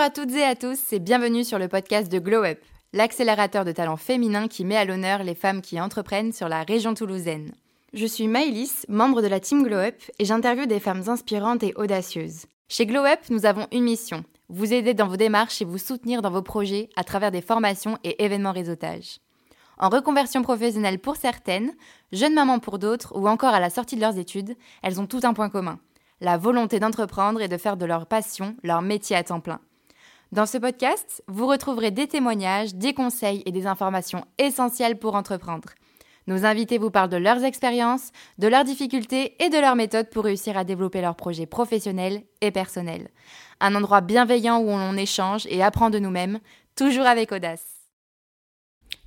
Bonjour à toutes et à tous et bienvenue sur le podcast de Glow Up, l'accélérateur de talents féminins qui met à l'honneur les femmes qui entreprennent sur la région toulousaine. Je suis Maëlys, membre de la team Glow Up et j'interviewe des femmes inspirantes et audacieuses. Chez Glow Up, nous avons une mission, vous aider dans vos démarches et vous soutenir dans vos projets à travers des formations et événements réseautage. En reconversion professionnelle pour certaines, jeunes mamans pour d'autres ou encore à la sortie de leurs études, elles ont tout un point commun la volonté d'entreprendre et de faire de leur passion leur métier à temps plein. Dans ce podcast, vous retrouverez des témoignages, des conseils et des informations essentielles pour entreprendre. Nos invités vous parlent de leurs expériences, de leurs difficultés et de leurs méthodes pour réussir à développer leurs projets professionnels et personnels. Un endroit bienveillant où on échange et apprend de nous-mêmes, toujours avec audace.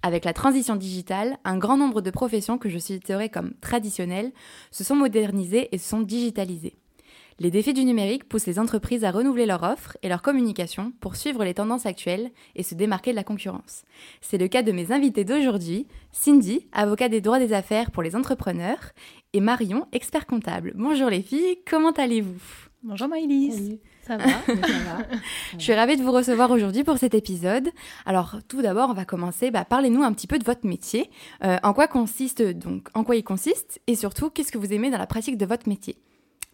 Avec la transition digitale, un grand nombre de professions que je citerai comme traditionnelles se sont modernisées et se sont digitalisées. Les défis du numérique poussent les entreprises à renouveler leur offre et leur communication pour suivre les tendances actuelles et se démarquer de la concurrence. C'est le cas de mes invités d'aujourd'hui, Cindy, avocat des droits des affaires pour les entrepreneurs, et Marion, expert comptable. Bonjour les filles, comment allez-vous? Bonjour Maëlys. Ça va, ça va. Je suis ravie de vous recevoir aujourd'hui pour cet épisode. Alors, tout d'abord, on va commencer. Bah, Parlez-nous un petit peu de votre métier. Euh, en quoi consiste donc En quoi il consiste Et surtout, qu'est-ce que vous aimez dans la pratique de votre métier?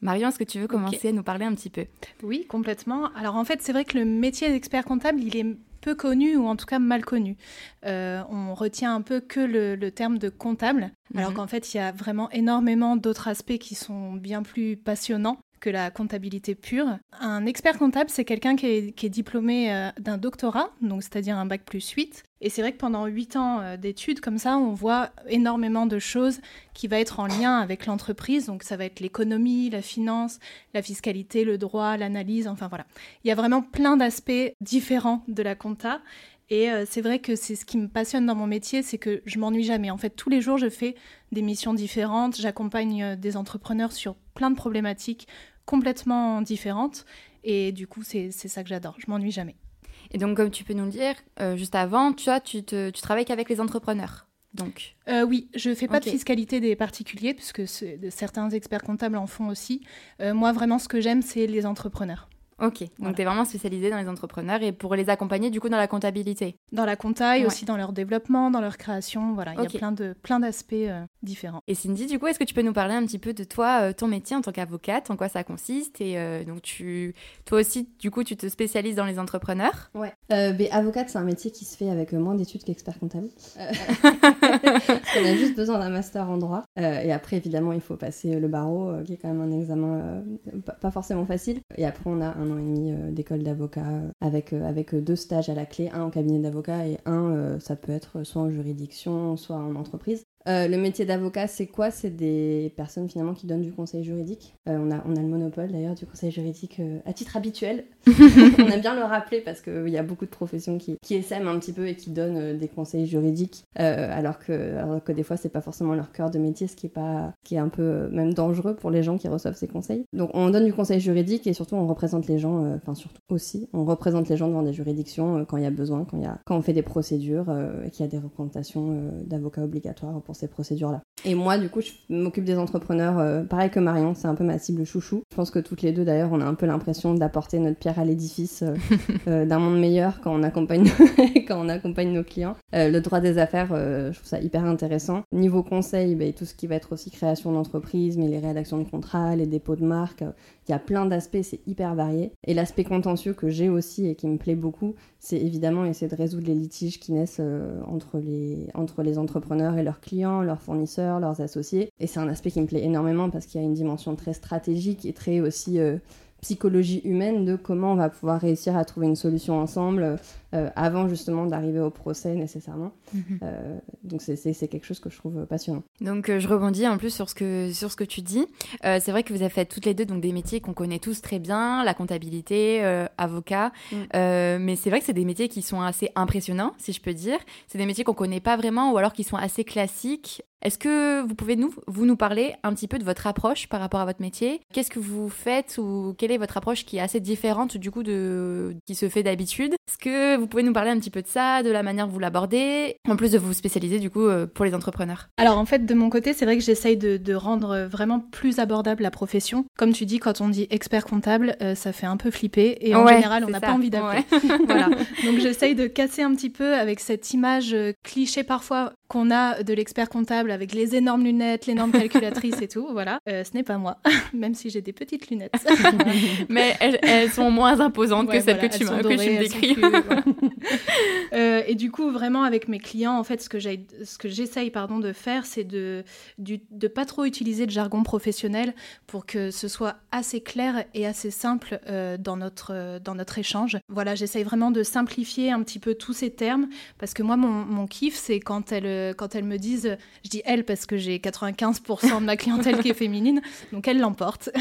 Marion, est-ce que tu veux commencer à nous parler un petit peu? Oui, complètement. Alors en fait, c'est vrai que le métier d'expert comptable, il est peu connu ou en tout cas mal connu. Euh, on retient un peu que le, terme de comptable, alors mhm. qu'en fait, il y a vraiment énormément d'autres aspects qui sont bien plus passionnants que la comptabilité pure. Un expert comptable, c'est quelqu'un qui est, diplômé euh, d'un doctorat, donc c'est-à-dire un bac plus 8. Et c'est vrai que pendant 8 ans euh, d'études comme ça, on voit énormément de choses qui vont être en lien avec l'entreprise. Donc ça va être l'économie, la finance, la fiscalité, le droit, l'analyse, enfin voilà. Il y a vraiment plein d'aspects différents de la compta. Et euh, c'est vrai que c'est ce qui me passionne dans mon métier, c'est que je m'ennuie jamais. En fait, tous les jours, je fais des missions différentes, j'accompagne des entrepreneurs sur plein de problématiques complètement différentes. Et du coup, c'est ça que j'adore. Je m'ennuie jamais. Et donc, comme tu peux nous le dire, euh, juste avant, tu, vois, tu, te, tu travailles qu'avec les entrepreneurs. Donc. oui, je ne fais pas de fiscalité des particuliers, puisque certains experts comptables en font aussi. moi, vraiment, ce que j'aime, c'est les entrepreneurs. Ok, donc tu es vraiment spécialisée dans les entrepreneurs et pour les accompagner du coup dans la comptabilité. Dans la compta et aussi dans leur développement, dans leur création, voilà, il y a plein de plein d'aspects euh, différents. Et Cindy, du coup, est-ce que tu peux nous parler un petit peu de toi, euh, ton métier en tant qu'avocate, en quoi ça consiste et euh, donc tu, toi aussi, du coup, tu te spécialises dans les entrepreneurs? Ouais. Ben, avocate, c'est un métier qui se fait avec moins d'études qu'expert comptable. on a juste besoin d'un master en droit et après évidemment il faut passer le barreau, qui est quand même un examen pas forcément facile. Et après on a un an et demi euh, d'école d'avocat euh, avec, euh, avec deux stages à la clé, un en cabinet d'avocat et un, ça peut être soit en juridiction, soit en entreprise. Euh, le métier d'avocat, c'est quoi? C'est des personnes finalement qui donnent du conseil juridique. Euh, on, a, on a le monopole d'ailleurs du conseil juridique euh, à titre habituel. on aime bien le rappeler parce qu'il y a beaucoup de professions qui, qui essaiment un petit peu et qui donnent des conseils juridiques, alors, que, alors que des fois c'est pas forcément leur cœur de métier, ce qui est, pas, qui est un peu même dangereux pour les gens qui reçoivent ces conseils. Donc on donne du conseil juridique et surtout on représente les gens, enfin surtout aussi, on représente les gens devant des juridictions quand il y a besoin, quand, y a, quand on fait des procédures et qu'il y a des représentations d'avocats obligatoires pour ces procédures-là. Et moi, du coup, je m'occupe des entrepreneurs, euh, pareil que Marion, c'est un peu ma cible chouchou. Je pense que toutes les deux, d'ailleurs, on a un peu l'impression d'apporter notre pierre à l'édifice euh, euh, d'un monde meilleur quand on accompagne, quand on accompagne nos clients. le droit des affaires, je trouve ça hyper intéressant. Niveau conseil, bah, tout ce qui va être aussi création d'entreprise, mais les rédactions de contrats, les dépôts de marques, il y a plein d'aspects, c'est hyper varié. Et l'aspect contentieux que j'ai aussi et qui me plaît beaucoup, c'est évidemment essayer de résoudre les litiges qui naissent euh, entre, les, entre les entrepreneurs et leurs clients, leurs fournisseurs, leurs associés. Et c'est un aspect qui me plaît énormément parce qu'il y a une dimension très stratégique et très aussi euh, psychologie humaine de comment on va pouvoir réussir à trouver une solution ensemble euh, avant justement d'arriver au procès nécessairement. Mhm. Euh, donc c'est quelque chose que je trouve passionnant. Donc euh, je rebondis en plus sur ce que, sur ce que tu dis. c'est vrai que vous avez fait toutes les deux donc, des métiers qu'on connaît tous très bien, la comptabilité, avocat, mm. mais c'est vrai que c'est des métiers qui sont assez impressionnants, si je peux dire. C'est des métiers qu'on connaît pas vraiment ou alors qui sont assez classiques. Est-ce que vous pouvez nous, vous nous parler un petit peu de votre approche par rapport à votre métier? Qu'est-ce que vous faites ou quelle est votre approche qui est assez différente du coup de qui se fait d'habitude? Est-ce que vous pouvez nous parler un petit peu de ça, de la manière dont vous l'abordez, en plus de vous spécialiser du coup euh, pour les entrepreneurs Alors en fait, de mon côté, c'est vrai que j'essaye de, rendre vraiment plus abordable la profession. Comme tu dis, quand on dit expert comptable, euh, ça fait un peu flipper et en général, on n'a pas envie d'appeler. voilà. Donc j'essaye de casser un petit peu avec cette image euh, cliché parfois qu'on a de l'expert comptable avec les énormes lunettes, l'énorme calculatrice et tout. Voilà, euh, ce n'est pas moi, même si j'ai des petites lunettes. Mais elles, sont moins imposantes que celles que, tu, que tu me décris. Euh, et du coup, vraiment avec mes clients, en fait, ce que j'essaye de faire, c'est de de pas trop utiliser de jargon professionnel pour que ce soit assez clair et assez simple euh, dans notre dans notre échange. Voilà, j'essaye vraiment de simplifier un petit peu tous ces termes parce que moi, mon, kiff, c'est quand elle quand elles me disent, je dis elles parce que j'ai 95% de ma clientèle qui est féminine, donc elles l'emportent.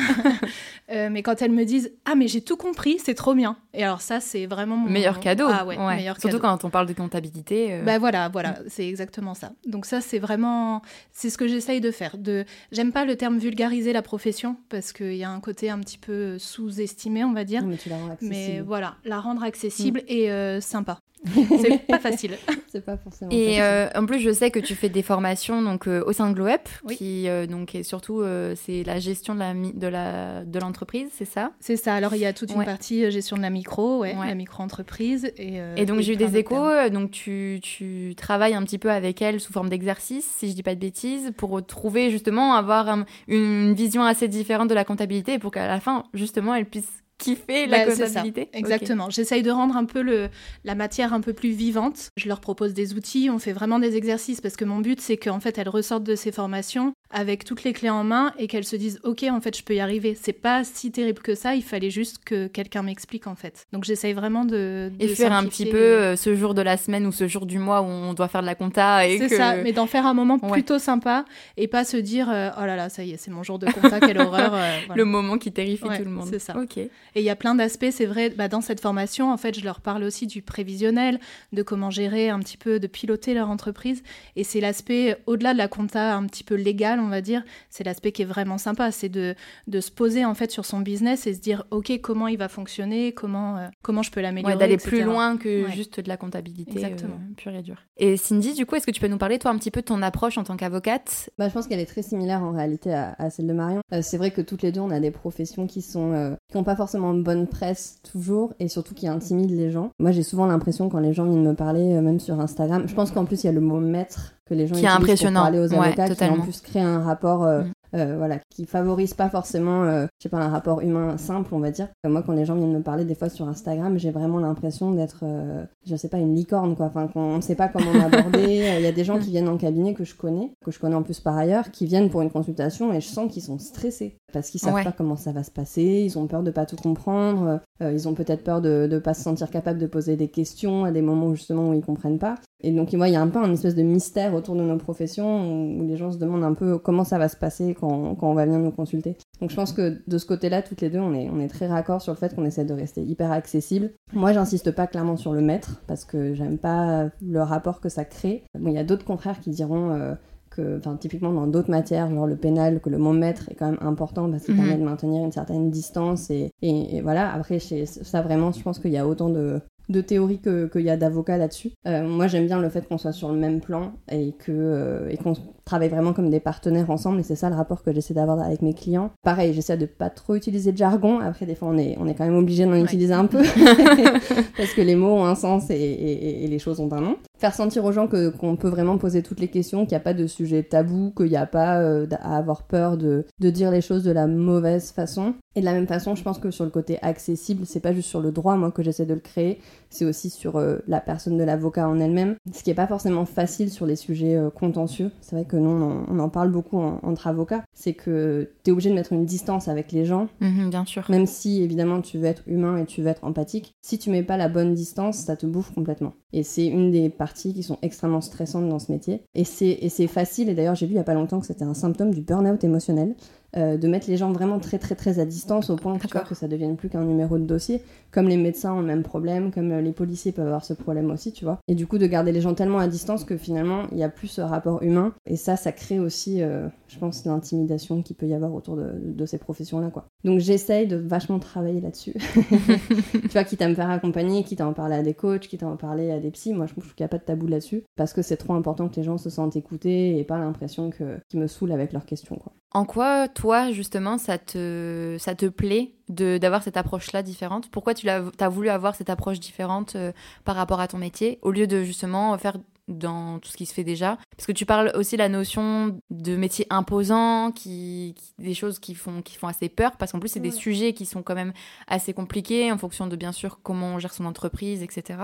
Euh, mais quand elles me disent, ah mais j'ai tout compris, c'est trop bien. Et alors ça, c'est vraiment mon meilleur cadeau. Ah ouais, meilleur Surtout quand on parle de comptabilité. Euh. Bah voilà, voilà, c'est exactement ça. Donc ça, c'est vraiment, c'est ce que j'essaye de faire. De, j'aime pas le terme vulgariser la profession parce qu'il y a un côté un petit peu sous-estimé, on va dire. mais tu la rends accessible. Mais voilà, la rendre accessible mm. et euh, sympa. C'est pas facile. c'est pas forcément. Et euh, en plus, je sais que tu fais des formations donc euh, au sein de GlowUp, qui euh, donc est surtout c'est la gestion de la de la de l'entreprise, c'est ça? C'est ça. Alors il y a toute une partie gestion de la micro, ouais, la micro entreprise et. et donc j'ai eu des échos. Donc tu, tu travailles un petit peu avec elle sous forme d'exercice, si je dis pas de bêtises, pour trouver justement avoir une vision assez différente de la comptabilité, pour qu'à la fin justement elle puisse kiffer la bah, comptabilité. Exactement. J'essaye de rendre un peu le, la matière un peu plus vivante. Je leur propose des outils, on fait vraiment des exercices parce que mon but c'est qu'en fait elles ressortent de ces formations avec toutes les clés en main et qu'elles se disent ok en fait je peux y arriver. C'est pas si terrible que ça. Il fallait juste que quelqu'un m'explique en fait. Donc j'essaye vraiment de, et faire un petit peu euh, ce jour de la semaine ou ce jour du mois où on doit faire de la compta et c'est ça. Mais d'en faire un moment plutôt sympa et pas se dire euh, oh là là ça y est c'est mon jour de compta quelle horreur. Euh, le moment qui terrifie tout le monde. C'est ça. Ok. Et il y a plein d'aspects, c'est vrai, bah, dans cette formation, en fait, je leur parle aussi du prévisionnel, de comment gérer un petit peu, de piloter leur entreprise. Et c'est l'aspect, au-delà de la compta un petit peu on va dire, c'est l'aspect qui est vraiment sympa, c'est de, de se poser en fait sur son business et se dire, OK, comment il va fonctionner, comment, euh, comment je peux l'améliorer. d'aller plus loin que juste de la comptabilité Exactement. Euh, pure et dure. Et Cindy, du coup, est-ce que tu peux nous parler, toi, un petit peu de ton approche en tant qu'avocate? Bah, Je pense qu'elle est très similaire en réalité à, celle de Marion. Euh, c'est vrai que toutes les deux, on a des professions qui sont qui n'ont pas forcément une bonne presse toujours et surtout qui intimide les gens. Moi, j'ai souvent l'impression quand les gens viennent me parler, euh, même sur Instagram, je pense qu'en plus il y a le mot maître que les gens qui est impressionnant. pour parler aux avocats, qui en plus crée un rapport euh, mm. Euh, voilà, qui favorise pas forcément, euh, je sais pas, un rapport humain simple, on va dire. moi, quand les gens viennent me parler des fois sur Instagram, j'ai vraiment l'impression d'être, euh, je sais pas, une licorne, quoi. Enfin, qu'on ne sait pas comment m'aborder. Il y a des gens qui viennent en cabinet que je connais, que je connais en plus par ailleurs, qui viennent pour une consultation et je sens qu'ils sont stressés parce qu'ils savent pas comment ça va se passer, ils ont peur de pas tout comprendre, ils ont peut-être peur de ne pas se sentir capable de poser des questions à des moments justement où ils comprennent pas. Et donc, il y a un peu un espèce de mystère autour de nos professions où les gens se demandent un peu comment ça va se passer quand, quand on va venir nous consulter. Donc, je pense que de ce côté-là, toutes les deux, on est, on est très raccord sur le fait qu'on essaie de rester hyper accessible. Moi, j'insiste pas clairement sur le maître parce que j'aime pas le rapport que ça crée. Bon, il y a d'autres confrères qui diront. Euh, que, typiquement dans d'autres matières, genre le pénal, que le mot maître est quand même important parce qu'il mhm. permet de maintenir une certaine distance et, et, voilà. Après, ça vraiment, je pense qu'il y a autant de, de théories qu'il y a d'avocats là-dessus. Euh, moi, j'aime bien le fait qu'on soit sur le même plan et que euh, et qu'on travaille vraiment comme des partenaires ensemble. Et c'est ça le rapport que j'essaie d'avoir avec mes clients. Pareil, j'essaie de pas trop utiliser de jargon. Après, des fois, on est, on est quand même obligé d'en utiliser un peu parce que les mots ont un sens et, et, les choses ont un nom. Faire sentir aux gens que qu'on peut vraiment poser toutes les questions, qu'il n'y a pas de sujet tabou, qu'il n'y a pas euh, à avoir peur de, de dire les choses de la mauvaise façon. Et de la même façon, je pense que sur le côté accessible, c'est pas juste sur le droit, moi, que j'essaie de le créer, c'est aussi sur euh, la personne de l'avocat en elle-même, ce qui est pas forcément facile sur les sujets euh, contentieux. C'est vrai que nous, on en, parle beaucoup entre avocats, c'est que tu es obligé de mettre une distance avec les gens. Mhm, bien sûr. Même si, évidemment, tu veux être humain et tu veux être empathique, si tu mets pas la bonne distance, ça te bouffe complètement. Et c'est une des parties qui sont extrêmement stressantes dans ce métier. Et c'est facile, et d'ailleurs, j'ai vu il y a pas longtemps que c'était un symptôme du burn-out émotionnel. Euh, de mettre les gens vraiment très très très à distance au point tu vois, que ça devienne plus qu'un numéro de dossier. Comme les médecins ont le même problème, comme euh, les policiers peuvent avoir ce problème aussi, tu vois. Et du coup, de garder les gens tellement à distance que finalement, il y a plus ce rapport humain. Et ça, ça crée aussi, euh, je pense, l'intimidation qu'il peut y avoir autour de, de ces professions-là, quoi. Donc j'essaye de vachement travailler là-dessus. tu vois, quitte à me faire accompagner, quitte à en parler à des coachs, quitte à en parler à des psys. Moi, je trouve qu'il n'y a pas de tabou là-dessus parce que c'est trop important que les gens se sentent écoutés et pas l'impression qu'ils me saoulent avec leurs questions, quoi. En quoi, toi, justement, ça te, ça te plaît d'avoir cette approche-là différente? Pourquoi tu as, voulu avoir cette approche différente euh, par rapport à ton métier, au lieu de justement faire dans tout ce qui se fait déjà. Parce que tu parles aussi la notion de métier imposant, qui, des choses qui font, qui font assez peur, parce qu'en plus, c'est des sujets qui sont quand même assez compliqués en fonction de, bien sûr, comment on gère son entreprise, etc.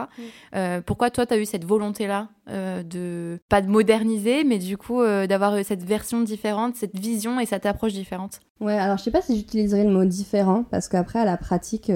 Euh, pourquoi toi, tu as eu cette volonté-là euh, de, pas de moderniser, mais du coup, euh, d'avoir cette version différente, cette vision et cette approche différente? Ouais, alors je sais pas si j'utiliserais le mot différent, parce qu'après, à la pratique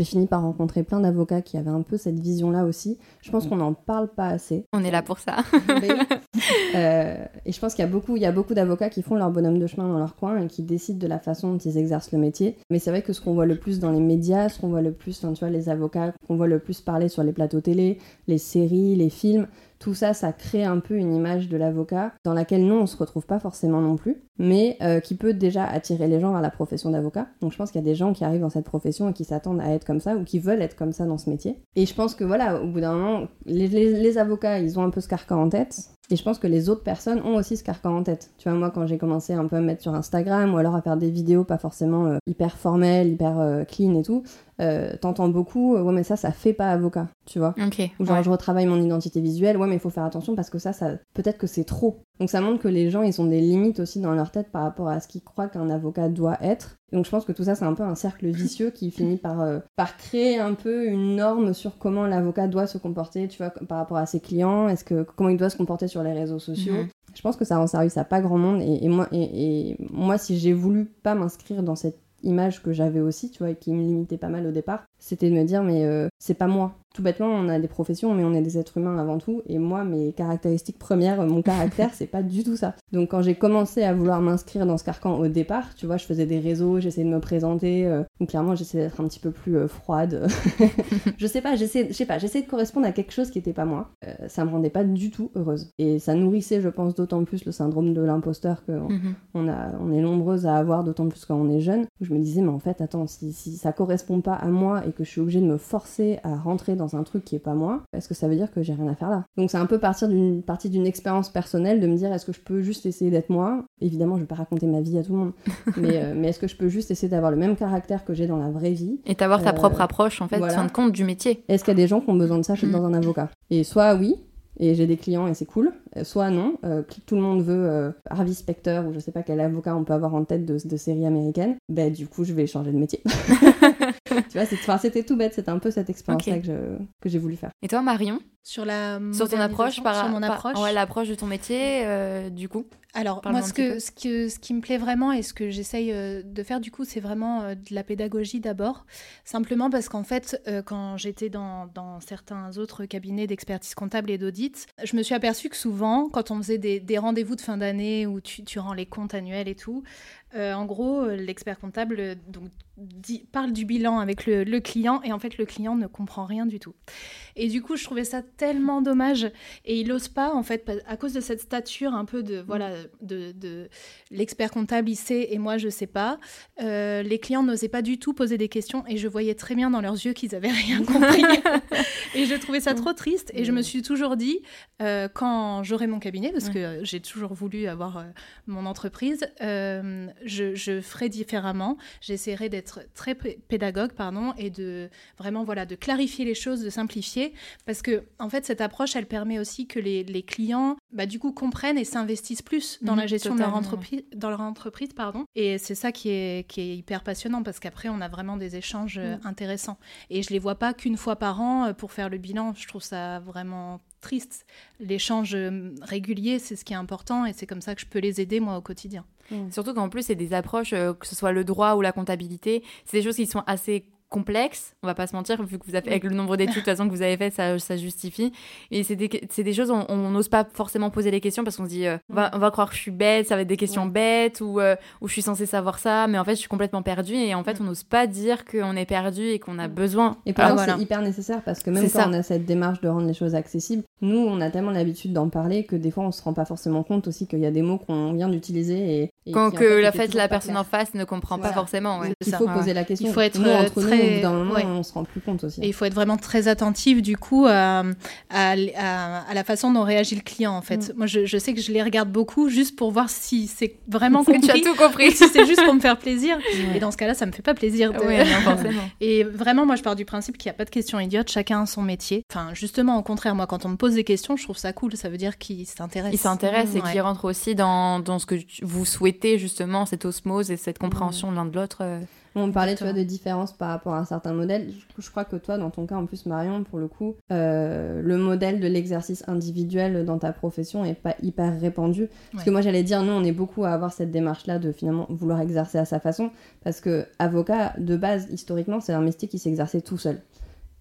j'ai fini par rencontrer plein d'avocats qui avaient un peu cette vision-là aussi. Je pense qu'on n'en parle pas assez. On est là pour ça. euh, et je pense qu'il y a beaucoup, il y a beaucoup d'avocats qui font leur bonhomme de chemin dans leur coin et qui décident de la façon dont ils exercent le métier. Mais c'est vrai que ce qu'on voit le plus dans les médias, ce qu'on voit le plus, enfin, tu vois, les avocats qu'on voit le plus parler sur les plateaux télé, les séries, les films, tout ça, ça crée un peu une image de l'avocat dans laquelle nous, on se retrouve pas forcément non plus, mais euh, qui peut déjà attirer les gens vers la profession d'avocat. Donc je pense qu'il y a des gens qui arrivent dans cette profession et qui s'attendent à être comme ça ou qui veulent être comme ça dans ce métier. Et je pense que voilà, au bout d'un moment, les, avocats, ils ont un peu ce carcan en tête. Et je pense que les autres personnes ont aussi ce carcan en tête. Tu vois, moi, quand j'ai commencé un peu à me mettre sur Instagram ou alors à faire des vidéos pas forcément euh, hyper formelles, hyper euh, clean et tout, euh, t'entends beaucoup, ouais, mais ça, ça fait pas avocat, tu vois. Ou genre, je retravaille mon identité visuelle, ouais, mais il faut faire attention parce que ça, ça peut-être que c'est trop. Donc ça montre que les gens, ils ont des limites aussi dans leur tête par rapport à ce qu'ils croient qu'un avocat doit être. Donc je pense que tout ça, c'est un peu un cercle vicieux qui finit par, euh, par créer un peu une norme sur comment l'avocat doit se comporter, tu vois, par rapport à ses clients, est-ce que comment il doit se comporter sur les réseaux sociaux. Mhm. Je pense que ça rend service à pas grand monde. Et, moi, et, et moi, si j'ai voulu pas m'inscrire dans cette image que j'avais aussi, tu vois, et qui me limitait pas mal au départ, c'était de me dire, mais euh, c'est pas moi. Tout bêtement, on a des professions, mais on est des êtres humains avant tout. Et moi, mes caractéristiques premières, mon caractère, c'est pas du tout ça. Donc, quand j'ai commencé à vouloir m'inscrire dans ce carcan au départ, tu vois, je faisais des réseaux, j'essayais de me présenter. Euh, donc, clairement, j'essayais d'être un petit peu plus euh, froide. je sais pas, j'essayais, je sais pas, j'essayais de correspondre à quelque chose qui était pas moi. ça me rendait pas du tout heureuse. Et ça nourrissait, je pense, d'autant plus le syndrome de l'imposteur que mhm. on, a, on est nombreuses à avoir, d'autant plus quand on est jeune. je me disais, mais en fait, attends, si, si ça correspond pas à moi et que je suis obligée de me forcer à rentrer dans un truc qui est pas moi, est-ce que ça veut dire que j'ai rien à faire là? Donc c'est un peu partir d'une partie d'une expérience personnelle de me dire est-ce que je peux juste essayer d'être moi? Évidemment, je vais pas raconter ma vie à tout le monde, mais, euh, mais est-ce que je peux juste essayer d'avoir le même caractère que j'ai dans la vraie vie? Et d'avoir ta euh, propre approche en fait, voilà. de compte du métier. Est-ce qu'il y a des gens qui ont besoin de ça mm. dans un avocat? Et soit oui, et j'ai des clients et c'est cool. Euh, soit non, euh, tout le monde veut euh, Harvey Specter ou je sais pas quel avocat on peut avoir en tête de, de série américaine, ben du coup je vais changer de métier. tu vois, c'était tout bête, c'était un peu cette expérience-là que j'ai voulu faire. Et toi Marion? Sur la sur ton approche, par, sur mon approche, ouais, l'approche de ton métier, du coup? Alors moi, ce que, ce, que, ce qui me plaît vraiment et ce que j'essaye de faire du coup, c'est vraiment de la pédagogie d'abord, simplement parce qu'en fait, quand j'étais dans, dans certains autres cabinets d'expertise comptable et d'audit, je me suis aperçue que souvent quand on faisait des, rendez-vous de fin d'année où tu, tu, rends les comptes annuels et tout, euh, en gros, l'expert comptable donc, parle du bilan avec le, client et en fait le client ne comprend rien du tout. Et du coup, je trouvais ça tellement dommage et il n'ose pas en fait à cause de cette stature un peu de voilà de, de l'expert comptable il sait et moi je sais pas. Euh, les clients n'osaient pas du tout poser des questions et je voyais très bien dans leurs yeux qu'ils avaient rien compris. et je trouvais ça trop triste et je me suis toujours dit euh, quand j'aurai mon cabinet parce que j'ai toujours voulu avoir mon entreprise je, ferai différemment. J'essaierai d'être très pédagogue, pardon, et de vraiment voilà de clarifier les choses, de simplifier, parce que en fait cette approche, elle permet aussi que les, clients, bah, du coup, comprennent et s'investissent plus dans la mhm, gestion de leur entreprise, dans leur entreprise, pardon. Et c'est ça qui est qui est hyper passionnant parce qu'après on a vraiment des échanges euh, mm. intéressants. Et je les vois pas qu'une fois par an euh, pour faire le bilan. Je trouve ça vraiment triste. L'échange euh, régulier, c'est ce qui est important et c'est comme ça que je peux les aider moi au quotidien. Mm. Surtout qu'en plus, c'est des approches, euh, que ce soit le droit ou la comptabilité, c'est des choses qui sont assez complexes, on va pas se mentir, vu que vous avez, avec le nombre d'études de toute façon que vous avez fait, ça, ça justifie. Et c'est des, des, choses, on n'ose pas forcément poser les questions parce qu'on se dit, euh, on, va, on, va, croire que je suis bête, ça va être des questions bêtes, ou, euh, ou je suis censée savoir ça, mais en fait, je suis complètement perdue. Et en fait, on n'ose pas dire qu'on est perdu et qu'on a besoin. Et ah, c'est hyper nécessaire parce que même quand on a cette démarche de rendre les choses accessibles, nous, on a tellement l'habitude d'en parler que des fois, on se rend pas forcément compte aussi qu'il y a des mots qu'on vient d'utiliser et, quand que la fait la personne en face ne comprend pas forcément. Il faut poser la question. Il faut être nous, entre très... nous, d'un moment, on se rend plus compte aussi. Et il faut être vraiment très attentif du coup à, à, à, la façon dont réagit le client en fait. Mm. Moi, je, je, sais que je les regarde beaucoup juste pour voir si c'est vraiment compris. tu as tout compris. si c'est juste pour me faire plaisir. Et dans ce cas-là, ça me fait pas plaisir. De... Et vraiment, moi, je pars du principe qu'il n'y a pas de questions idiotes. Chacun a son métier. Enfin, justement, au contraire, moi, quand on me pose des questions, je trouve ça cool. Ça veut dire qu'il s'intéresse. Il s'intéresse et qu'il rentre aussi dans, dans ce que vous souhaitez justement cette osmose et cette compréhension l'un de l'autre. Euh. On parlait tu vois, de différence par rapport à un certain modèle. Je, crois que toi, dans ton cas, en plus, Marion, pour le coup, euh, le modèle de l'exercice individuel dans ta profession est pas hyper répandu. Parce que moi, j'allais dire, nous, on est beaucoup à avoir cette démarche-là de finalement vouloir exercer à sa façon. Parce que avocat, de base, historiquement, c'est un métier qui s'exerçait tout seul.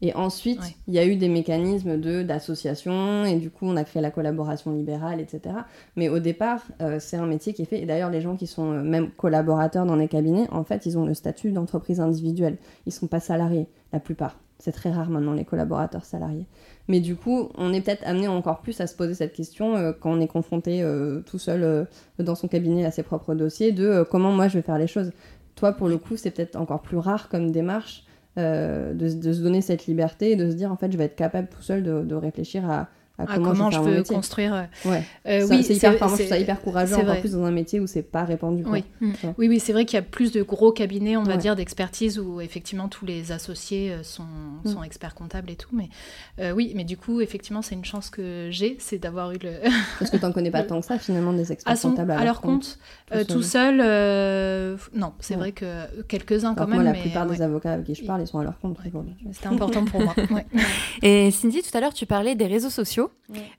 Et ensuite, il y a eu des mécanismes de d'association, et du coup, on a créé la collaboration libérale, etc. Mais au départ, euh, c'est un métier qui est fait. Et d'ailleurs, les gens qui sont euh, même collaborateurs dans les cabinets, en fait, ils ont le statut d'entreprise individuelle. Ils ne sont pas salariés, la plupart. C'est très rare maintenant, les collaborateurs salariés. Mais du coup, on est peut-être amené encore plus à se poser cette question euh, quand on est confronté tout seul dans son cabinet à ses propres dossiers de comment moi je vais faire les choses. Toi, pour le coup, c'est peut-être encore plus rare comme démarche euh, de, de, se donner cette liberté et de se dire en fait je vais être capable tout seul de, de réfléchir à, comment, je, peux construire. Euh, ouais. Euh, oui, c'est hyper, moi, je ça hyper courageux, encore plus dans un métier où c'est pas répandu. Oui. Mm. oui, oui, c'est vrai qu'il y a plus de gros cabinets, on va dire, d'expertise où effectivement tous les associés euh, sont, mm. sont experts comptables et tout. Mais oui, mais du coup, effectivement, c'est une chance que j'ai, c'est d'avoir eu le. Parce que tu n'en connais pas tant que ça finalement des experts comptables à, leur compte. tout seul, non, c'est vrai que quelques-uns quand même. Moi, la plupart des avocats avec qui je parle, ils sont à leur compte. C'était important pour moi. Et Cindy, tout à l'heure, tu parlais des réseaux sociaux.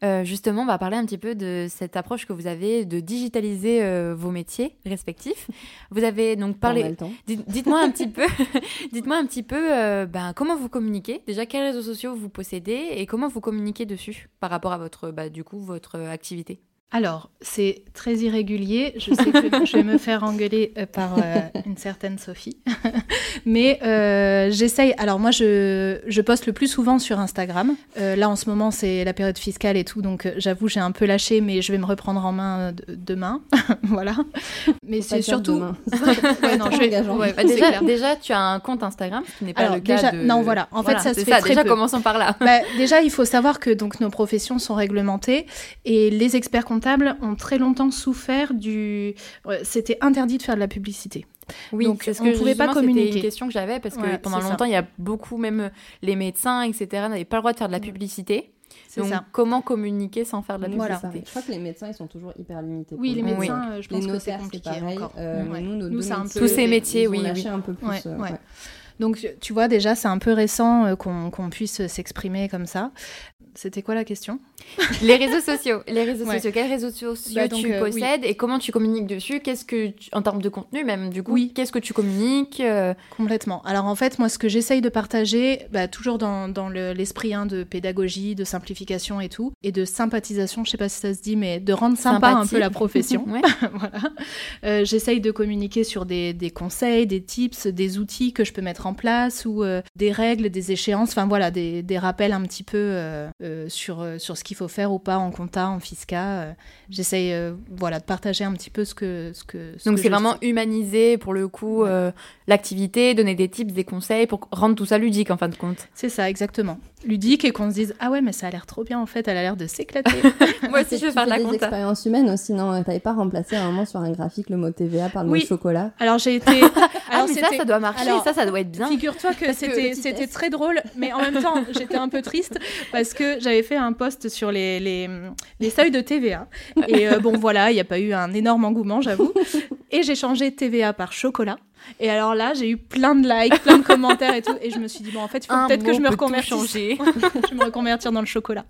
Euh, justement, on va parler un petit peu de cette approche que vous avez de digitaliser euh, vos métiers respectifs. Vous avez donc parlé. Dites-moi un petit peu, dites-moi un petit peu, euh, ben, comment vous communiquez? Déjà, quels réseaux sociaux vous possédez et comment vous communiquez dessus par rapport à votre, bah, du coup, votre activité? Alors, c'est très irrégulier. Je sais que je vais me faire engueuler euh, par euh, une certaine Sophie. Mais euh, j'essaye. Alors, moi, je, je, poste le plus souvent sur Instagram. là, en ce moment, c'est la période fiscale et tout. Donc, j'avoue, j'ai un peu lâché, mais je vais me reprendre en main demain. voilà. Mais c'est surtout. ouais, non, je bah, déjà, déjà, tu as un compte Instagram, ce qui n'est pas le cas. Déjà... Non, voilà. En fait, ça se fait. Ça. déjà, commençons par là. Bah, déjà, il faut savoir que donc, nos professions sont réglementées et les experts ont très longtemps souffert du. C'était interdit de faire de la publicité. Oui, donc ce on ne pouvait pas communiquer. C'était une question que j'avais parce que pendant longtemps, il y a beaucoup, même les médecins, etc., n'avaient pas le droit de faire de la publicité. Donc, ça. comment communiquer sans faire de la publicité Je crois que les médecins, ils sont toujours hyper limités. Oui, les médecins, euh, je pense les que c'est compliqué pareil, encore. Euh, nous, nos nous, un peu... tous ces métiers, oui, oui. un peu plus. Euh, donc, tu vois, déjà, c'est un peu récent euh, qu'on puisse s'exprimer comme ça. C'était quoi la question? Les réseaux sociaux. Les réseaux sociaux. Quels réseaux sociaux bah, tu euh, possèdes et comment tu communiques dessus? Qu'est-ce que, en termes de contenu même, du coup, oui. qu'est-ce que tu communiques euh? Complètement. Alors en fait, moi, ce que j'essaye de partager, bah, toujours dans, dans l'esprit hein, de pédagogie, de simplification et tout, et de sympathisation, je sais pas si ça se dit, mais de rendre sympa un peu la profession. voilà. Euh, j'essaye de communiquer sur des, des, conseils, des tips, des outils que je peux mettre en place ou des règles, des échéances, enfin voilà, des, des rappels un petit peu euh, sur, euh, sur ce qu'il faut faire ou pas en compta, en fisca. Euh, j'essaye voilà, de partager un petit peu ce que. Ce que Donc c'est vraiment humaniser pour le coup l'activité, donner des tips, des conseils pour rendre tout ça ludique en fin de compte. C'est ça, exactement. Ludique et qu'on se dise Ah ouais, mais ça a l'air trop bien en fait, elle a l'air de s'éclater. Moi aussi je veux faire la compta. expériences humaines aussi, non T'avais pas remplacé à un moment sur un graphique le mot TVA par le mot chocolat Alors j'ai été. Alors ah, mais ça, ça doit marcher, ça, ça doit être bien. Figure-toi que c'était très drôle, mais en même temps, j'étais un peu triste parce que j'avais fait un post sur les, les, les seuils de TVA. Et euh, bon, voilà, il n'y a pas eu un énorme engouement, j'avoue. Et j'ai changé TVA par chocolat. Et alors là, j'ai eu plein de likes, plein de commentaires et tout. Et je me suis dit, bon, en fait, il faut peut-être que je me reconvertisse. je me reconvertir dans le chocolat.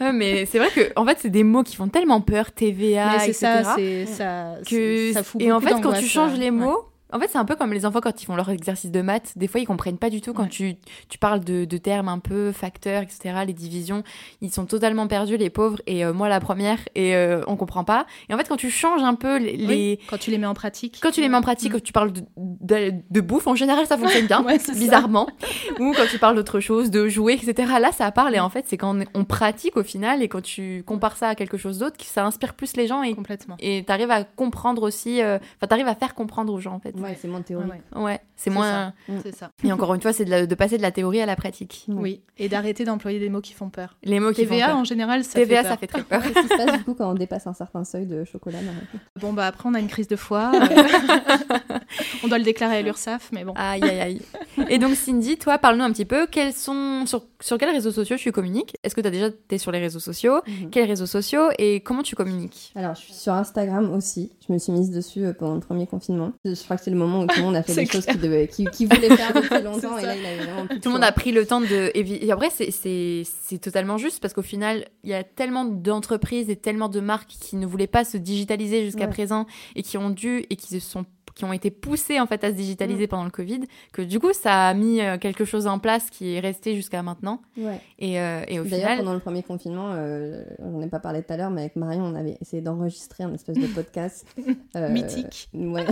mais c'est vrai que, en fait, c'est des mots qui font tellement peur, TVA, mais etc. Ça, c'est ça, que... ça fout Et en fait, quand tu changes les mots, En fait, c'est un peu comme les enfants quand ils font leur exercice de maths. Des fois, ils comprennent pas du tout quand tu, tu parles de, de, termes un peu facteurs, etc., les divisions. Ils sont totalement perdus, les pauvres. Et euh, moi, la première, et euh, on comprend pas. Et en fait, quand tu changes un peu les. quand tu les mets en pratique. Quand tu les mets en pratique, mm. quand tu parles de, de, bouffe, en général, ça fonctionne bien, bizarrement. Ou quand tu parles d'autre chose, de jouer, etc. Là, ça parle. Et en fait, c'est quand on, pratique au final et quand tu compares ça à quelque chose d'autre, que ça inspire plus les gens. Et, Complètement. Et t'arrives à comprendre aussi. Euh, enfin, t'arrives à faire comprendre aux gens, en fait. Ouais, c'est moins théorique. Ouais, c'est moins. Mm. C'est ça. Et encore une fois, c'est de, passer de la théorie à la pratique. Oui, et d'arrêter d'employer des mots qui font peur. Les mots qui TVA, font peur. en général, ça TVA, fait ça fait très peur. Qu'est-ce qui se passe du coup quand on dépasse un certain seuil de chocolat Bon, bah après, on a une crise de foie. on doit le déclarer à l'URSSAF, mais bon. Aïe, aïe, aïe. Et donc, Cindy, toi, parle-nous un petit peu. Quels sont, sur, sur quels réseaux sociaux tu communiques? Est-ce que tu as déjà été sur les réseaux sociaux? Mhm. Quels réseaux sociaux et comment tu communiques? Alors, je suis sur Instagram aussi. Je me suis mise dessus euh, pendant le premier confinement. Je crois que c'est le moment où tout le monde a fait des choses qu'il qui, voulait faire depuis longtemps. et là, il avait vraiment Tout le monde a pris le temps de. Et après, c'est totalement juste parce qu'au final, il y a tellement d'entreprises et tellement de marques qui ne voulaient pas se digitaliser jusqu'à présent et qui ont dû et qui se sont qui ont été poussés en fait à se digitaliser mm. pendant le Covid, que du coup ça a mis euh, quelque chose en place qui est resté jusqu'à maintenant. Ouais. Et, euh, et au D'ailleurs, final... pendant le premier confinement, euh, j'en ai pas parlé tout à l'heure, mais avec Marion, on avait essayé d'enregistrer un espèce de podcast. Mythique. Ouais.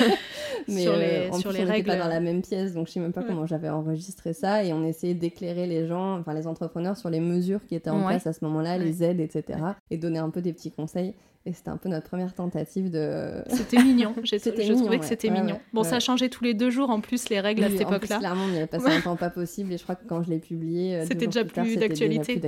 mais sur les, en sur plus, les on règles. pas dans la même pièce, donc je sais même pas comment j'avais enregistré ça. Et on essayait d'éclairer les gens, enfin les entrepreneurs, sur les mesures qui étaient en place à ce moment-là, les aides, etc. Et donner un peu des petits conseils. Et c'était un peu notre première tentative de. C'était mignon. J'ai trouvé que c'était mignon. Bon, ça a changé tous les deux jours en plus les règles à cette époque-là. Clairement, il n'y avait passé un temps pas possible. Et je crois que quand je l'ai publié, euh, c'était déjà, plus d'actualité.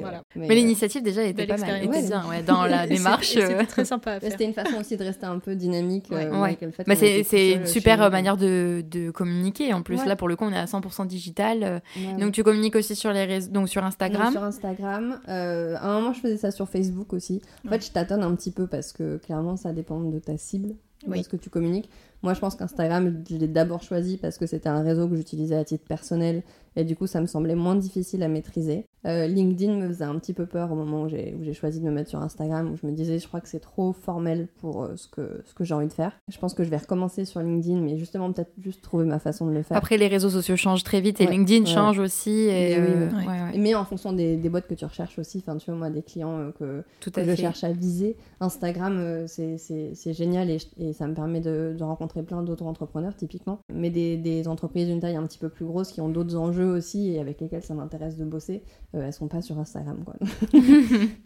Voilà. Mais, l'initiative déjà était pas mal. Était bien, dans la démarche. C'était euh. très sympa à faire. C'était une façon aussi de rester un peu dynamique. Euh, c'est une super manière de, de communiquer. En plus, là pour le coup, on est à 100% digital. Donc tu communiques aussi sur les réseaux, donc sur Instagram. Sur Instagram. À un moment, je faisais ça sur Facebook aussi. En fait, je tâtonne un petit peu parce que clairement, ça dépend de ta cible, de ce que tu communiques. Moi, je pense qu'Instagram, je l'ai d'abord choisi parce que c'était un réseau que j'utilisais à titre personnel et du coup, ça me semblait moins difficile à maîtriser. Euh, LinkedIn me faisait un petit peu peur au moment où j'ai choisi de me mettre sur Instagram, où je me disais, je crois que c'est trop formel pour euh, ce que, ce que j'ai envie de faire. Je pense que je vais recommencer sur LinkedIn, mais justement, peut-être juste trouver ma façon de le faire. Après, les réseaux sociaux changent très vite et LinkedIn change aussi. Et, euh, mais en fonction des, des, boîtes que tu recherches aussi, enfin, tu vois, moi, des clients que, je cherche à viser, Instagram, c'est génial et, et, ça me permet de, de rencontrer plein d'autres entrepreneurs, typiquement, mais des, des entreprises d'une taille un petit peu plus grosse qui ont d'autres enjeux aussi et avec lesquelles ça m'intéresse de bosser, euh, elles sont pas sur Instagram quoi.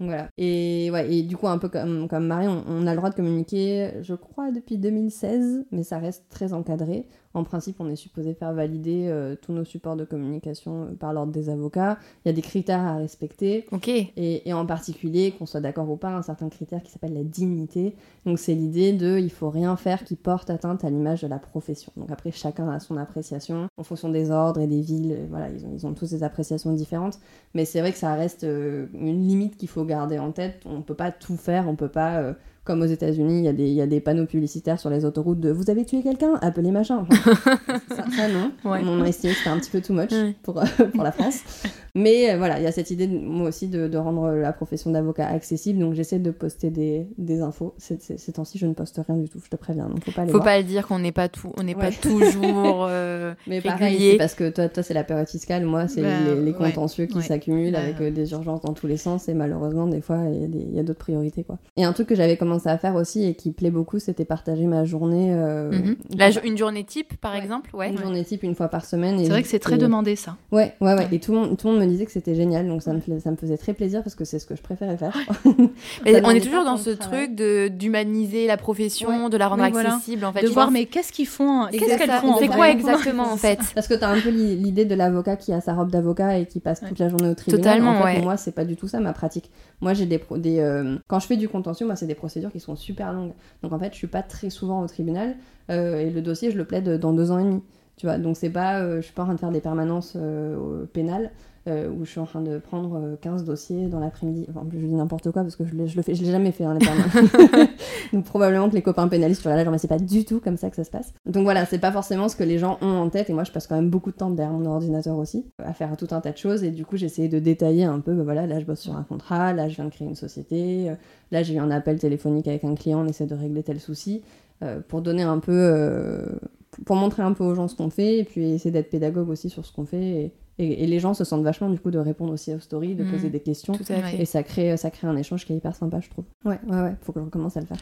voilà. Et ouais, et du coup un peu comme comme Marie, on, a le droit de communiquer, je crois depuis 2016, mais ça reste très encadré. En principe, on est supposé faire valider euh, tous nos supports de communication euh, par l'ordre des avocats. Il y a des critères à respecter. Ok. Et, et en particulier, qu'on soit d'accord ou pas, un certain critère qui s'appelle la dignité. Donc c'est l'idée de il faut rien faire qui porte atteinte à l'image de la profession. Donc après, chacun a son appréciation en fonction des ordres et des villes. Voilà, ils ont, ils ont tous des appréciations différentes. Mais c'est vrai que ça reste euh, une limite qu'il faut garder en tête. On peut pas tout faire, on peut pas comme aux États-Unis, il y, y, a des panneaux publicitaires sur les autoroutes de Vous avez tué quelqu'un? Appelez machin. ça, non. On a estimé que c'était un petit peu too much pour, euh, pour la France. Mais euh, voilà, il y a cette idée, moi aussi, de, de rendre la profession d'avocat accessible. Donc j'essaie de poster des, des infos. Ces temps-ci, je ne poste rien du tout, je te préviens. Donc faut pas Faut pas le dire qu'on n'est pas, tout, on n'est pas toujours. Euh, Mais pareil, parce que toi, toi c'est la période fiscale. Moi, c'est bah, les, contentieux qui s'accumulent avec des urgences dans tous les sens. Et malheureusement, des fois, il y a d'autres priorités. Quoi. Et un truc que j'avais commencé à faire aussi et qui plaît beaucoup, c'était partager ma journée. Euh, mhm. une journée type, par exemple ouais. Une journée type une fois par semaine. C'est vrai que c'est très demandé, ça. Ouais, ouais, ouais, Et tout le, monde, tout le monde me disait que c'était génial, donc ça me, ça me faisait très plaisir parce que c'est ce que je préférais faire. on est toujours dans ce truc d'humaniser la profession, de la rendre accessible, en fait. De voir, mais qu'est-ce qu'ils font Qu'est-ce qu'elles font C'est quoi exactement, en fait Parce que tu as un peu l'idée de l'avocat qui a sa robe d'avocat et qui passe toute la journée au tribunal. Totalement, Moi, c'est pas du tout ça ma pratique. Moi, j'ai des, des euh, quand je fais du contentieux, moi, c'est des procédures qui sont super longues. Donc en fait, je suis pas très souvent au tribunal euh, et le dossier, je le plaide dans deux ans et demi. Tu vois, donc c'est pas, euh, je suis pas en train de faire des permanences euh, où je suis en train de prendre 15 dossiers dans l'après-midi. Enfin, je dis n'importe quoi parce que je, je le fais, je l'ai jamais fait, hein, les donc probablement que les copains pénalistes sur la genre, mais c'est pas du tout comme ça que ça se passe. Donc voilà, c'est pas forcément ce que les gens ont en tête. Et moi, je passe quand même beaucoup de temps derrière mon ordinateur aussi à faire tout un tas de choses. Et du coup, j'ai essayé de détailler un peu. Bah voilà, là, je bosse sur un contrat, là, je viens de créer une société, là, j'ai eu un appel téléphonique avec un client, on essaie de régler tel souci. pour donner un peu, pour montrer un peu aux gens ce qu'on fait et puis essayer d'être pédagogue aussi sur ce qu'on fait. Et, et, les gens se sentent vachement du coup de répondre aussi aux stories, de poser mm. des questions. Et ça crée, ça crée un échange qui est hyper sympa, je trouve. Ouais, ouais, ouais, faut que je recommence à le faire.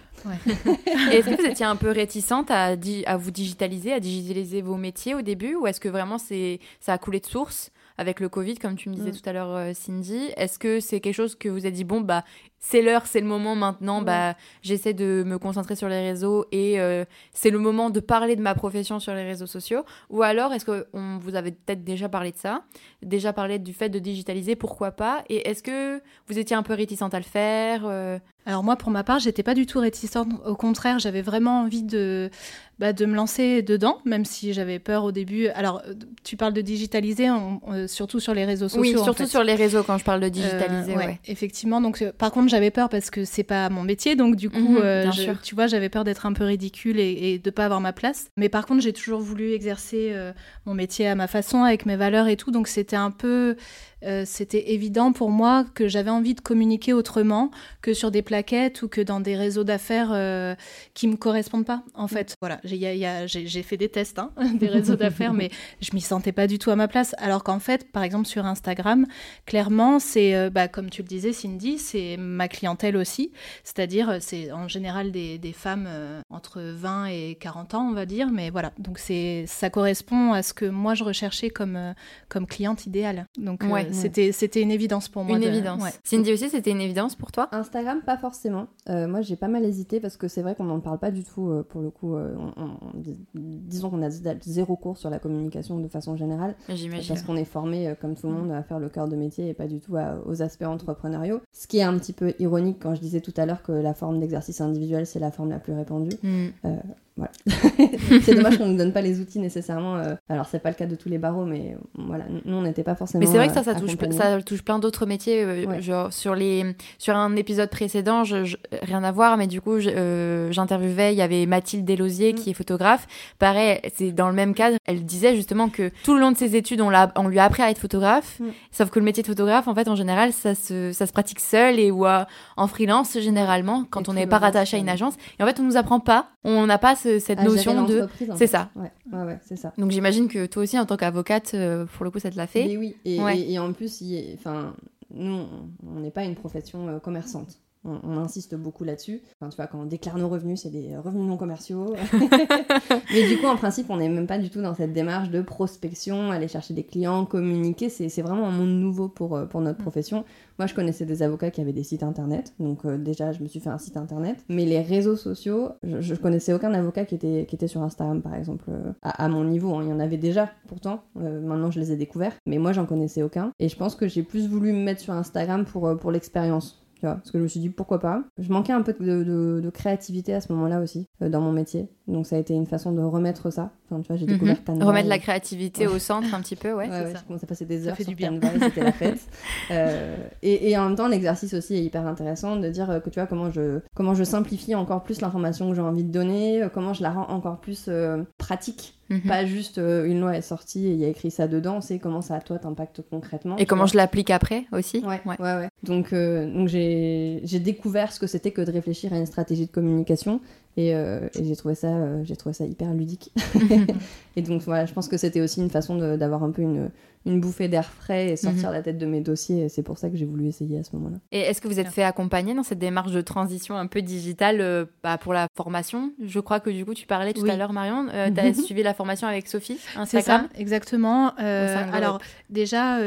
Est-ce que vous étiez un peu réticente à, à vous digitaliser, à digitaliser vos métiers au début, ou est-ce que vraiment c'est ça a coulé de source avec le Covid, comme tu me disais mm. tout à l'heure, euh, Cindy? Est-ce que c'est quelque chose que vous avez dit, bon, bah, c'est l'heure, c'est le moment maintenant, bah, j'essaie de me concentrer sur les réseaux et euh, c'est le moment de parler de ma profession sur les réseaux sociaux Ou alors, est-ce que on, vous avez peut-être déjà parlé de ça, déjà parlé du fait de digitaliser, pourquoi pas? Et est-ce que vous étiez un peu réticente à le faire euh? Alors moi, pour ma part, j'étais pas du tout réticente. Au contraire, j'avais vraiment envie de, bah, de me lancer dedans, même si j'avais peur au début. Alors, tu parles de digitaliser, surtout sur les réseaux sociaux. Oui, surtout sur les réseaux quand je parle de digitaliser. Euh, Effectivement. Donc, par contre, j'avais peur parce que c'est pas mon métier, donc du coup, mhm, euh, tu vois, j'avais peur d'être un peu ridicule et, et de pas avoir ma place. Mais par contre, j'ai toujours voulu exercer euh, mon métier à ma façon, avec mes valeurs et tout, donc c'était un peu euh, c'était évident pour moi que j'avais envie de communiquer autrement que sur des plaquettes ou que dans des réseaux d'affaires euh, qui me correspondent pas. En fait, voilà, j'ai fait des tests, hein, des réseaux d'affaires, mais je m'y sentais pas du tout à ma place. Alors qu'en fait, par exemple sur Instagram, clairement, c'est, euh, bah, comme tu le disais, Cindy, c'est ma clientèle aussi. C'est-à-dire, c'est en général des, des femmes entre 20 et 40 ans, on va dire. Mais voilà, donc c'est, ça correspond à ce que moi je recherchais comme, comme cliente idéale. Donc, ouais c'était c'était une évidence pour moi. Une évidence. Cindy aussi, c'était une évidence pour toi? Instagram, pas forcément. Euh, moi, j'ai pas mal hésité parce que c'est vrai qu'on n'en parle pas du tout euh, pour le coup. Euh, disons qu'on a zéro cours sur la communication de façon générale. J'imagine. Parce qu'on est formé, comme tout le monde, à faire le cœur de métier et pas du tout aux aspects entrepreneuriaux. Ce qui est un petit peu ironique quand je disais tout à l'heure que la forme d'exercice individuel, c'est la forme la plus répandue. Mm. c'est dommage qu'on ne nous donne pas les outils nécessairement. Euh, alors, c'est pas le cas de tous les barreaux, mais voilà, nous, on n'était pas forcément. Mais c'est vrai que ça, ça, touche, ça touche plein d'autres métiers. Euh, genre, sur, les, sur un épisode précédent, je, rien à voir, mais du coup, euh, j'interviewais, il y avait Mathilde Delosier, mm. qui est photographe. Pareil, c'est dans le même cadre. Elle disait justement que tout le long de ses études, on, on lui a appris à être photographe. Mm. Sauf que le métier de photographe, en fait, en général, ça se, ça se pratique seul et ou en freelance, généralement, quand on n'est pas rattaché à une agence. Et en fait, on nous apprend pas. On n'a pas ce, cette notion de. C'est ça. Ouais, ouais, c'est ça. Donc j'imagine que toi aussi, en tant qu'avocate, euh, pour le coup, ça te l'a fait. Mais oui, et, et, en plus, enfin, nous, on n'est pas une profession euh, commerçante. On, insiste beaucoup là-dessus. Enfin, tu vois, quand on déclare nos revenus, c'est des revenus non commerciaux. Mais du coup, en principe, on n'est même pas du tout dans cette démarche de prospection, aller chercher des clients, communiquer. C'est vraiment un monde nouveau pour, euh, pour notre mm. profession. Moi, je connaissais des avocats qui avaient des sites internet. Donc, euh, déjà, je me suis fait un site internet. Mais les réseaux sociaux, je, je connaissais aucun avocat qui était, qui était sur Instagram, par exemple, euh, à, mon niveau. Hein. Il y en avait déjà, pourtant. maintenant, je les ai découverts. Mais moi, j'en connaissais aucun. Et je pense que j'ai plus voulu me mettre sur Instagram pour, pour l'expérience parce que je me suis dit pourquoi pas. Je manquais un peu de, créativité à ce moment-là aussi, euh, dans mon métier. Donc ça a été une façon de remettre ça. Enfin, tu vois, j'ai mhm. découvert Remettre la créativité au centre un petit peu, ouais. ouais, ça. Passer des heures fait sur du bien. c'était la fête. Euh, et, et, en même temps, l'exercice aussi est hyper intéressant de dire que tu vois comment je, comment je simplifie encore plus l'information que j'ai envie de donner, euh, comment je la rends encore plus pratique Mhm. Pas juste euh, une loi est sortie et il y a écrit ça dedans, c'est comment ça, toi, t'impacte concrètement. Et comment je l'applique après aussi Ouais, ouais, ouais. Donc, euh, donc j'ai découvert ce que c'était que de réfléchir à une stratégie de communication et, euh, et j'ai trouvé, ça, j'ai trouvé ça hyper ludique. et donc voilà, je pense que c'était aussi une façon d'avoir un peu une, une bouffée d'air frais et sortir mhm. la tête de mes dossiers. C'est pour ça que j'ai voulu essayer à ce moment-là. Et est-ce que vous êtes fait accompagner dans cette démarche de transition un peu digitale euh, bah, pour la formation? Je crois que du coup, tu parlais tout à l'heure, Marion. Euh, tu as suivi la formation avec Sophie C'est ça, exactement. Euh, alors, déjà,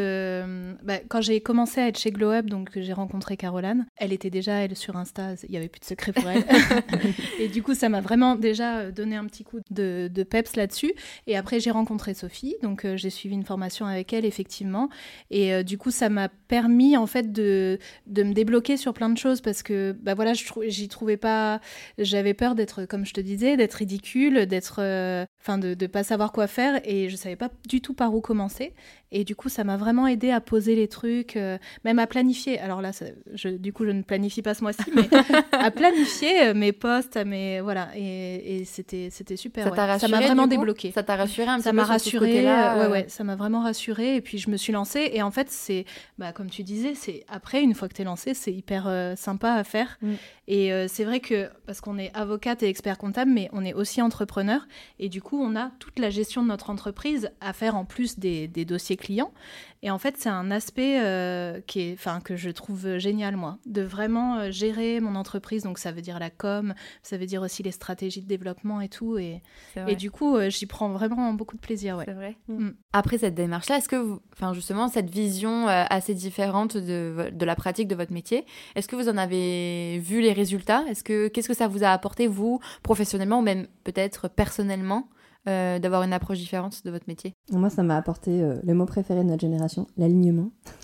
bah, quand j'ai commencé à être chez Glow Up, donc j'ai rencontré Caroline, elle était déjà, elle, sur Insta, il n'y avait plus de secret pour elle. et du coup, ça m'a vraiment déjà donné un petit coup de, de peps là-dessus. Et après, j'ai rencontré Sophie, donc j'ai suivi une formation avec elle, effectivement. Et euh, du coup, ça m'a permis, en fait, de, de me débloquer sur plein de choses parce que, bah voilà, j'y trouvais pas. J'avais peur d'être, comme je te disais, d'être ridicule, d'être. Euh, enfin de ne pas savoir quoi faire et je savais pas du tout par où commencer. Et du coup, ça m'a vraiment aidé à poser les trucs, euh, même à planifier. Alors là, je, du coup, je ne planifie pas ce mois-ci, mais à planifier euh, mes postes, mes voilà. Et, c'était c'était super. Ça m'a vraiment débloqué. Ça t'a rassuré un petit ça peu. Ça m'a rassuré. Euh, ouais, ouais, ça m'a vraiment rassuré. Et puis je me suis lancée. Et en fait, c'est, bah, comme tu disais, c'est après une fois que tu es lancée, c'est hyper sympa à faire. Mm. Et c'est vrai que parce qu'on est avocate et expert comptable, mais on est aussi entrepreneur. Et du coup, on a toute la gestion de notre entreprise à faire en plus des, des dossiers clients. Et en fait, c'est un aspect euh, qui est, enfin, que je trouve génial, moi, de vraiment euh, gérer mon entreprise. Donc, ça veut dire la com, ça veut dire aussi les stratégies de développement et tout. Et, et du coup, euh, j'y prends vraiment beaucoup de plaisir. Ouais. C'est vrai. Mm. Après cette démarche-là, est-ce que, enfin, justement, cette vision assez différente de, de, la pratique de votre métier, est-ce que vous en avez vu les résultats? Est-ce que qu'est-ce que ça vous a apporté vous professionnellement ou même peut-être personnellement? Euh, d'avoir une approche différente de votre métier Moi, ça m'a apporté euh, le mot préféré de notre génération, l'alignement.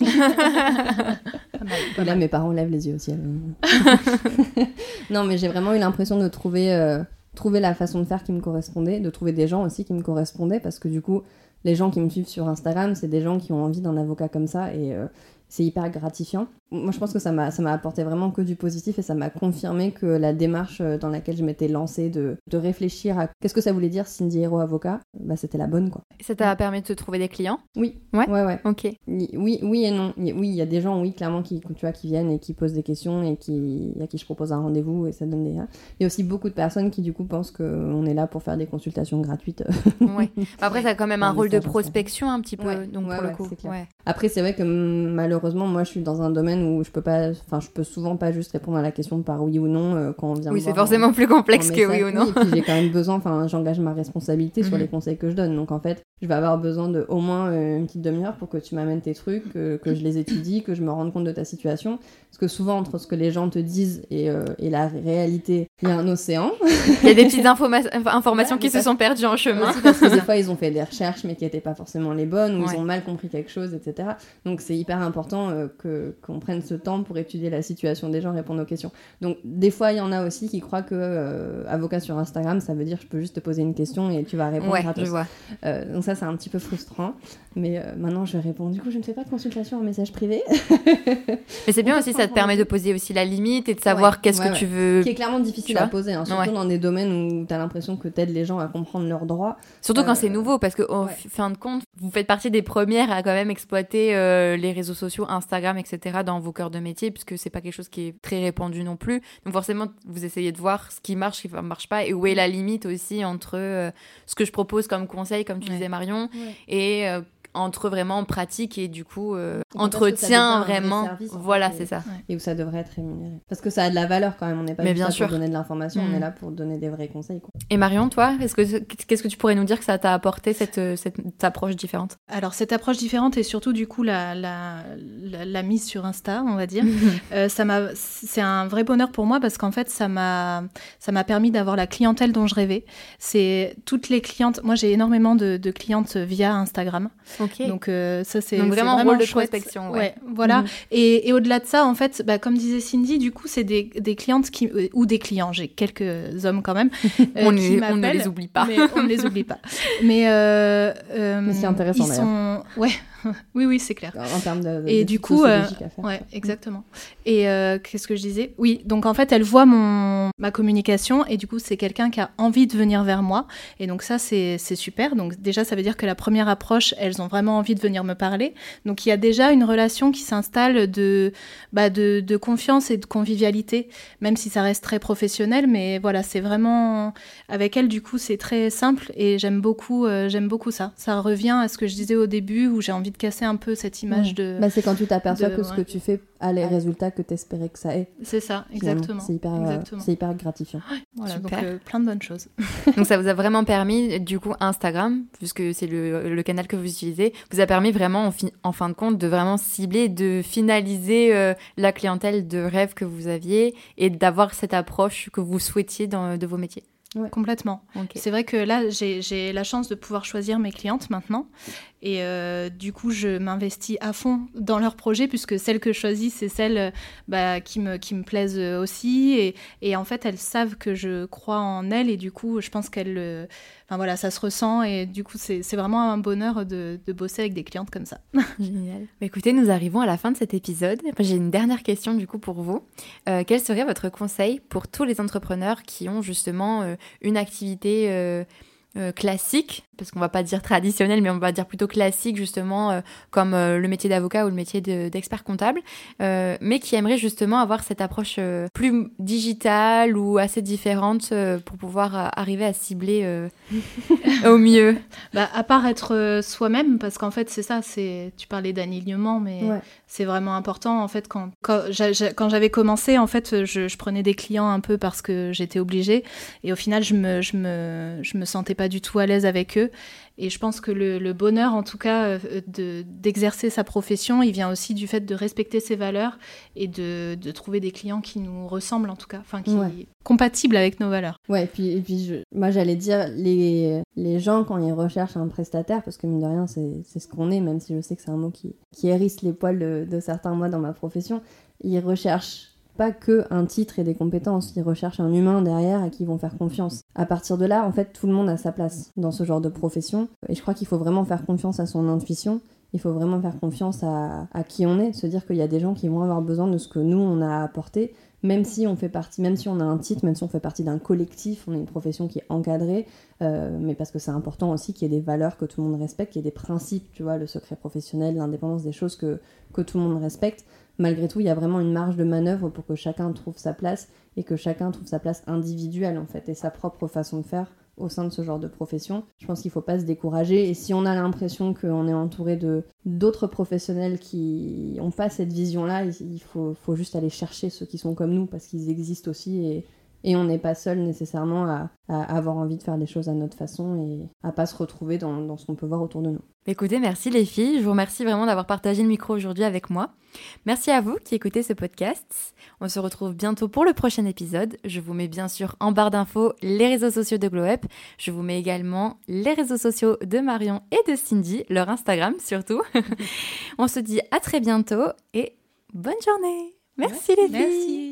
Et là, mes parents lèvent les yeux au ciel. non, mais j'ai vraiment eu l'impression de trouver, euh, trouver la façon de faire qui me correspondait, de trouver des gens aussi qui me correspondaient, parce que du coup, les gens qui me suivent sur Instagram, c'est des gens qui ont envie d'un avocat comme ça, et c'est hyper gratifiant. Moi, je pense que ça m'a, ça m'a apporté vraiment que du positif et ça m'a confirmé que la démarche euh, dans laquelle je m'étais lancée de, de réfléchir à qu'est-ce que ça voulait dire Cindy Hero avocat, bah, c'était la bonne, quoi. Ça t'a permis de te trouver des clients? Oui. Ouais. Ouais, ouais. Ok. Oui, oui et non. Oui, il y a des gens, oui, clairement, qui, tu vois, qui viennent et qui posent des questions et qui, à qui je propose un rendez-vous et ça donne des. Il y a aussi beaucoup de personnes qui, du coup, pensent qu'on est là pour faire des consultations gratuites. ouais. Après, ça a quand même un rôle de prospection un petit peu, donc pour le coup. Après, c'est vrai que malheureusement, moi, je suis dans un domaine où je peux pas, enfin, je peux souvent pas juste répondre à la question par oui ou non euh, quand on vient. Oui, c'est forcément plus complexe que oui ou non. j'ai quand même besoin, enfin, j'engage ma responsabilité sur mhm. les conseils que je donne. Donc en fait, je vais avoir besoin de au moins euh, une petite demi-heure pour que tu m'amènes tes trucs, que je les étudie, que je me rende compte de ta situation. Parce que souvent, entre ce que les gens te disent et, euh, et la réalité, il y a un océan. Il y a des petites informations qui se sont perdues en chemin. parce que des fois, ils ont fait des recherches, mais qui n'étaient pas forcément les bonnes, ou ils ont mal compris quelque chose, etc. Donc, c'est hyper important euh, que qu'on ce temps pour étudier la situation des gens, répondre aux questions. Donc, des fois, il y en a aussi qui croient que euh, avocat sur Instagram, ça veut dire je peux juste te poser une question et tu vas répondre ouais, Je vois. donc, ça, c'est un petit peu frustrant. Mais maintenant, je réponds. Du coup, je ne fais pas de consultation en message privé. mais c'est bien aussi ça te permet de poser aussi la limite et de savoir qu'est-ce que tu veux. Qui est clairement difficile à poser, hein, surtout dans des domaines où tu as l'impression que tu aides les gens à comprendre leurs droits. Surtout quand c'est euh, nouveau, parce que en fin de compte, vous faites partie des premières à quand même exploiter euh, les réseaux sociaux, Instagram, etc. dans vos cœurs de métier, puisque c'est pas quelque chose qui est très répandu non plus. Donc forcément, vous essayez de voir ce qui marche, ce qui ne marche pas, et où est la limite aussi entre euh, ce que je propose comme conseil, comme tu disais Marion, et entre vraiment pratique et du coup euh, entretien vraiment. voilà c'est ça. Et où ça devrait être rémunéré. Parce que ça a de la valeur quand même. On n'est pas juste là pour donner de l'information on est mm. là pour donner des vrais conseils quoi. et Marion toi est-ce que qu'est-ce que tu pourrais nous dire que ça t'a apporté cette, cette, approche différente? Alors cette approche différente et surtout du coup la, la, la, mise sur Insta on va dire euh, ça m'a c'est un vrai bonheur pour moi parce qu'en fait ça m'a ça m'a permis d'avoir la clientèle dont je rêvais. C'est toutes les clientes moi j'ai énormément de, de clientes via Instagram donc euh, ça c'est vraiment, un rôle de prospection. Ouais. voilà. Mhm. Et, et au-delà de ça, en fait, bah, comme disait Cindy, du coup c'est des, des, clientes qui euh, ou des clients. J'ai quelques hommes quand même. Euh, on, qui on, ne les oublie pas. Mais on ne les oublie pas. Mais, mais c'est intéressant. Ils sont ouais. oui, oui, c'est clair. En termes de, et du coup, euh, ouais, exactement. Et euh, qu'est-ce que je disais? Oui, donc en fait, elle voit mon ma communication et du coup, c'est quelqu'un qui a envie de venir vers moi. Et donc ça, c'est super. Donc déjà, ça veut dire que la première approche, elles ont vraiment envie de venir me parler. Donc il y a déjà une relation qui s'installe de, bah, de, de confiance et de convivialité, même si ça reste très professionnel. Mais voilà, c'est vraiment avec elle, du coup, c'est très simple et j'aime beaucoup, euh, j'aime beaucoup ça. Ça revient à ce que je disais au début où j'ai envie de casser un peu cette image de. Bah, c'est quand tu t'aperçois que ce que tu fais a les résultats que tu espérais que ça ait. C'est ça, exactement. C'est hyper, euh, c'est hyper gratifiant. Voilà, donc euh, plein de bonnes choses. donc ça vous a vraiment permis, du coup, Instagram, puisque c'est le, le, canal que vous utilisez, vous a permis vraiment, en, en fin de compte, de vraiment cibler, de finaliser euh, la clientèle de rêve que vous aviez et d'avoir cette approche que vous souhaitiez dans, de vos métiers. Complètement. C'est vrai que là, j'ai la chance de pouvoir choisir mes clientes maintenant. Et euh, du coup, je m'investis à fond dans leurs projets, puisque celles que je choisis, c'est celles bah, qui, me, qui me plaisent aussi. Et, en fait, elles savent que je crois en elles, et du coup, je pense qu'elles. Enfin voilà, ça se ressent, et du coup, c'est vraiment un bonheur de, bosser avec des clientes comme ça. Génial. Bah, écoutez, nous arrivons à la fin de cet épisode. J'ai une dernière question, du coup, pour vous. Euh, quel serait votre conseil pour tous les entrepreneurs qui ont justement euh, une activité euh, classique, parce qu'on va pas dire traditionnel, mais on va dire plutôt classique justement, euh, comme euh, le métier d'avocat ou le métier d'expert comptable, mais qui aimerait justement avoir cette approche plus digitale ou assez différente pour pouvoir arriver à cibler au mieux. Bah, à part être soi-même, parce qu'en fait c'est ça, c'est tu parlais d'alignement, mais c'est vraiment important en fait quand quand, j'avais commencé en fait je, je, prenais des clients un peu parce que j'étais obligée et au final je me je me je me sentais pas du tout à l'aise avec eux. Et je pense que le, bonheur, en tout cas, euh, d'exercer sa profession, il vient aussi du fait de respecter ses valeurs et de, de trouver des clients qui nous ressemblent, en tout cas, enfin, qui sont compatibles avec nos valeurs. Ouais, et puis, et puis je, moi, j'allais dire, les, les gens, quand ils recherchent un prestataire, parce que mine de rien, c'est ce qu'on est, même si je sais que c'est un mot qui, qui hérisse les poils de, de certains mois dans ma profession, ils recherchent pas que un titre et des compétences, ils recherchent un humain derrière à qui ils vont faire confiance. À partir de là, en fait, tout le monde a sa place dans ce genre de profession et je crois qu'il faut vraiment faire confiance à son intuition. Il faut vraiment faire confiance à, à qui on est, se dire qu'il y a des gens qui vont avoir besoin de ce que nous on a apporté, même si on fait partie, même si on a un titre, même si on fait partie d'un collectif, on est une profession qui est encadrée, euh, mais parce que c'est important aussi qu'il y ait des valeurs que tout le monde respecte, qu'il y ait des principes, tu vois, le secret professionnel, l'indépendance, des choses que, que tout le monde respecte malgré tout, il y a vraiment une marge de manœuvre pour que chacun trouve sa place et que chacun trouve sa place individuelle en fait et sa propre façon de faire au sein de ce genre de profession. Je pense qu'il ne faut pas se décourager et si on a l'impression qu'on est entouré de d'autres professionnels qui n'ont pas cette vision-là, il faut, faut, juste aller chercher ceux qui sont comme nous parce qu'ils existent aussi et, et on n'est pas seul nécessairement à, avoir envie de faire les choses à notre façon et à pas se retrouver dans, dans ce qu'on peut voir autour de nous. Écoutez, merci les filles. Je vous remercie vraiment d'avoir partagé le micro aujourd'hui avec moi. Merci à vous qui écoutez ce podcast. On se retrouve bientôt pour le prochain épisode. Je vous mets bien sûr en barre d'infos les réseaux sociaux de Glow Up. Je vous mets également les réseaux sociaux de Marion et de Cindy, leur Instagram surtout. On se dit à très bientôt et bonne journée. Merci les filles. Merci.